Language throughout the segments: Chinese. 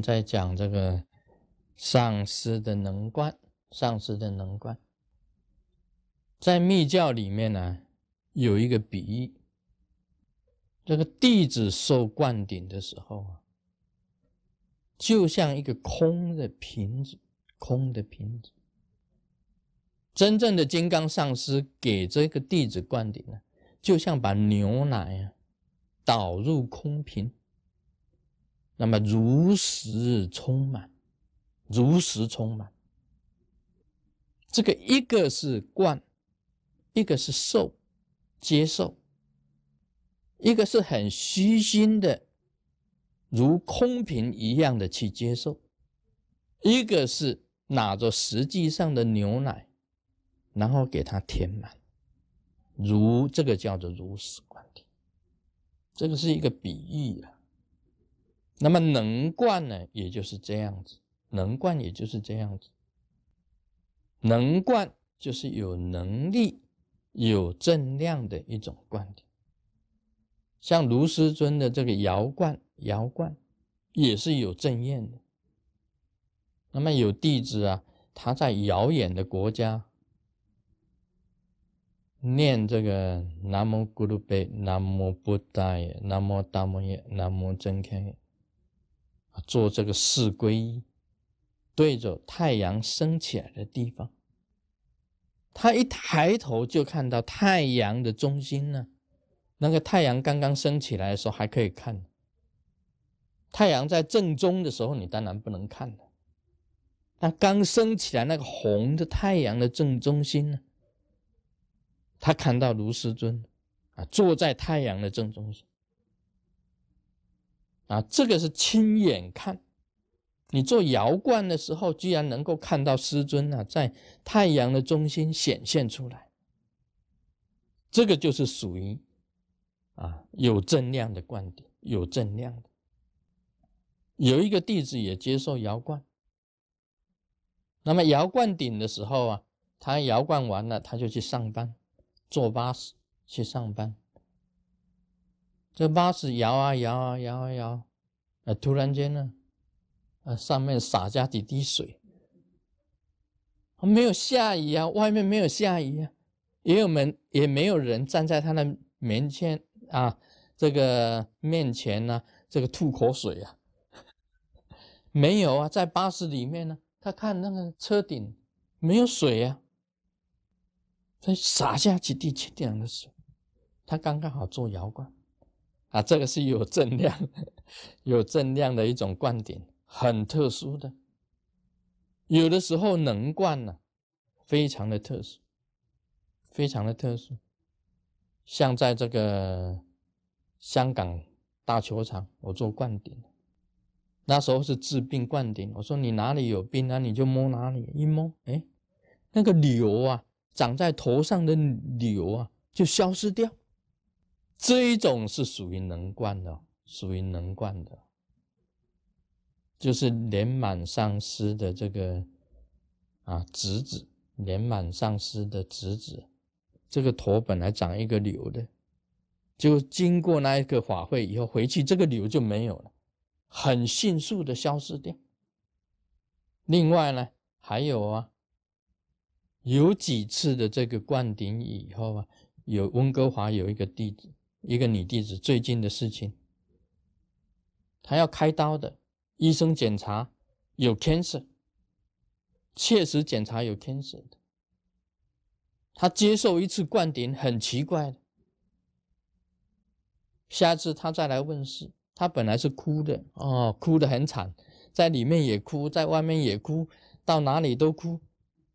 在讲这个上师的能观，上师的能观，在密教里面呢，有一个比喻，这个弟子受灌顶的时候啊，就像一个空的瓶子，空的瓶子。真正的金刚上师给这个弟子灌顶呢，就像把牛奶啊倒入空瓶。那么如实充满，如实充满。这个一个是灌，一个是受，接受，一个是很虚心的，如空瓶一样的去接受，一个是拿着实际上的牛奶，然后给它填满，如这个叫做如实观点，这个是一个比喻啊。那么能贯呢，也就是这样子；能贯也就是这样子。能贯就是有能力、有正量的一种观点。像卢师尊的这个遥观，遥观也是有正验的。那么有弟子啊，他在遥远的国家念这个南无咕噜贝、南无布达耶、南无达摩耶、南无真堪耶。做这个四皈依，对着太阳升起来的地方，他一抬头就看到太阳的中心呢。那个太阳刚刚升起来的时候还可以看，太阳在正中的时候你当然不能看了。那刚升起来那个红的太阳的正中心呢，他看到卢师尊啊坐在太阳的正中心。啊，这个是亲眼看，你做遥观的时候，居然能够看到师尊啊，在太阳的中心显现出来，这个就是属于啊有正量的观点，有正量的。有一个弟子也接受摇罐，那么摇罐顶的时候啊，他摇罐完了，他就去上班，坐巴士去上班。这巴士摇啊摇啊摇啊摇，啊，突然间呢，啊，上面洒下几滴水，没有下雨啊，外面没有下雨啊，也有门也没有人站在他的面前啊，这个面前呢，这个吐口水啊，没有啊，在巴士里面呢，他看那个车顶没有水啊，他洒下几滴清凉的水，他刚刚好做摇冠。啊，这个是有正量、有正量的一种灌顶，很特殊的。有的时候能灌呢，非常的特殊，非常的特殊。像在这个香港大球场，我做灌顶，那时候是治病灌顶。我说你哪里有病啊，你就摸哪里，一摸，哎，那个瘤啊，长在头上的瘤啊，就消失掉。这一种是属于能观的，属于能观的，就是年满上师的这个啊侄子，年满上师的侄子，这个头本来长一个瘤的，就经过那一个法会以后回去，这个瘤就没有了，很迅速的消失掉。另外呢，还有啊，有几次的这个灌顶以后啊，有温哥华有一个弟子。一个女弟子最近的事情，她要开刀的，医生检查有 cancer，确实检查有 cancer 的。她接受一次灌顶，很奇怪的。下次她再来问事，她本来是哭的哦，哭得很惨，在里面也哭，在外面也哭，到哪里都哭。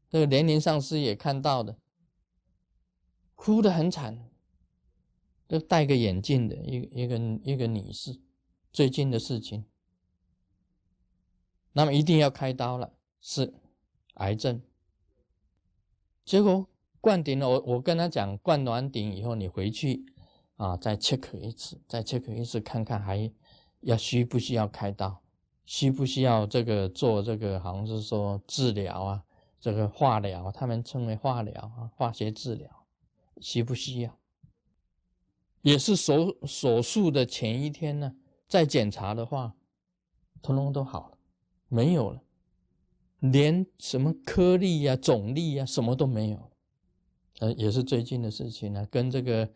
这个年龄上师也看到的，哭得很惨。都戴个眼镜的一一个一个女士，最近的事情，那么一定要开刀了，是癌症。结果灌顶了，我我跟他讲，灌完顶以后，你回去啊，再 check 一次，再 check 一次，看看还要需不需要开刀，需不需要这个做这个，好像是说治疗啊，这个化疗，他们称为化疗啊，化学治疗，需不需要？也是手手术的前一天呢，再检查的话，通通都好了。没有了，连什么颗粒呀、种粒呀，什么都没有。呃，也是最近的事情呢，跟这个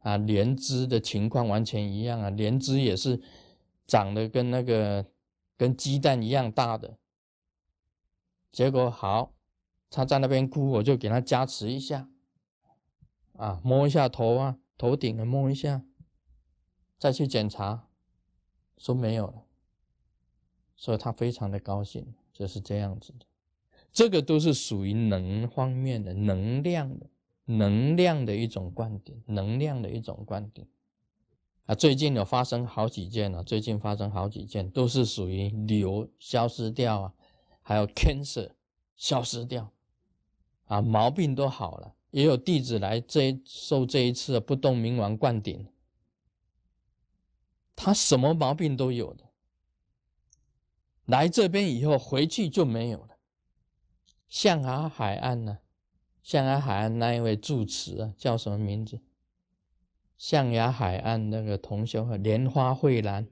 啊莲枝的情况完全一样啊，莲枝也是长得跟那个跟鸡蛋一样大的。结果好，他在那边哭，我就给他加持一下，啊，摸一下头啊，头顶啊摸一下，再去检查，说没有了，所以他非常的高兴，就是这样子的。这个都是属于能方面的能量。能量的一种观点，能量的一种观点啊！最近有发生好几件了，最近发生好几件，都是属于瘤消失掉啊，还有 cancer 消失掉啊，毛病都好了。也有弟子来这受这一次的不动明王灌顶，他什么毛病都有的，来这边以后回去就没有了。象牙海岸呢？象牙海岸那一位住持啊，叫什么名字？象牙海岸那个同修和莲花蕙兰，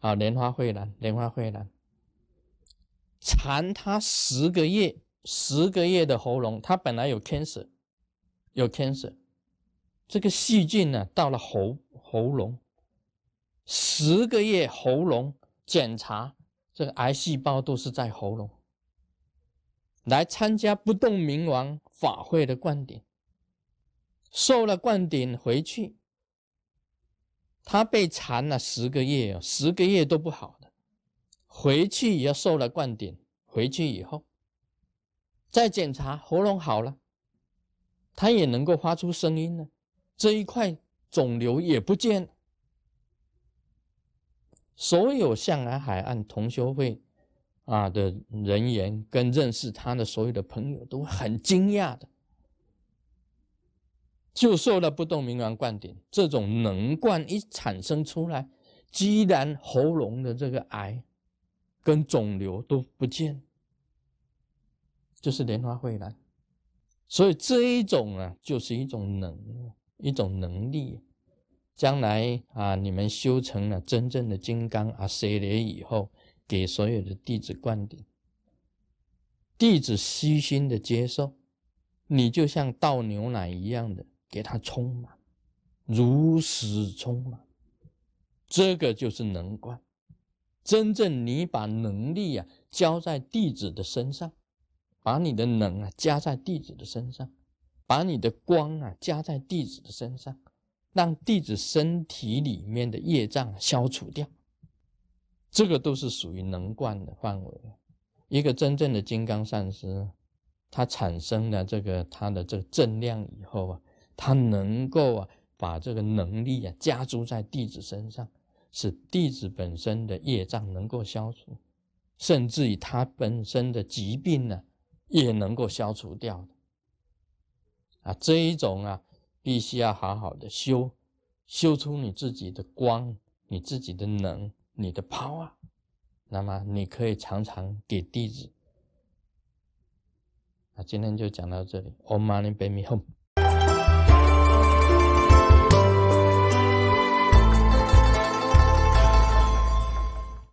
啊，莲花蕙兰，莲花蕙兰，缠他十个月，十个月的喉咙，他本来有 cancer，有 cancer，这个细菌呢，到了喉喉咙，十个月喉咙检查，这个癌细胞都是在喉咙。来参加不动明王法会的灌顶，受了灌顶回去，他被缠了十个月哦十个月都不好的，回去也要受了灌顶，回去以后再检查喉咙好了，他也能够发出声音了，这一块肿瘤也不见，所有象牙海岸同修会。啊的人员跟认识他的所有的朋友都很惊讶的，就受了不动明王灌顶，这种能灌一产生出来，居然喉咙的这个癌跟肿瘤都不见，就是莲花蕙兰，所以这一种啊，就是一种能，一种能力，将来啊，你们修成了真正的金刚啊，舍利以后。给所有的弟子灌顶，弟子虚心的接受，你就像倒牛奶一样的给他充满，如实充满，这个就是能灌。真正你把能力啊交在弟子的身上，把你的能啊加在弟子的身上，把你的光啊加在弟子的身上，让弟子身体里面的业障消除掉。这个都是属于能灌的范围。一个真正的金刚善师，他产生了这个他的这个正量以后啊，他能够啊把这个能力啊加注在弟子身上，使弟子本身的业障能够消除，甚至于他本身的疾病呢也能够消除掉的。啊，这一种啊，必须要好好的修，修出你自己的光，你自己的能。你的 power，那么你可以常常给弟子。那今天就讲到这里，Om Mani Padme Hum。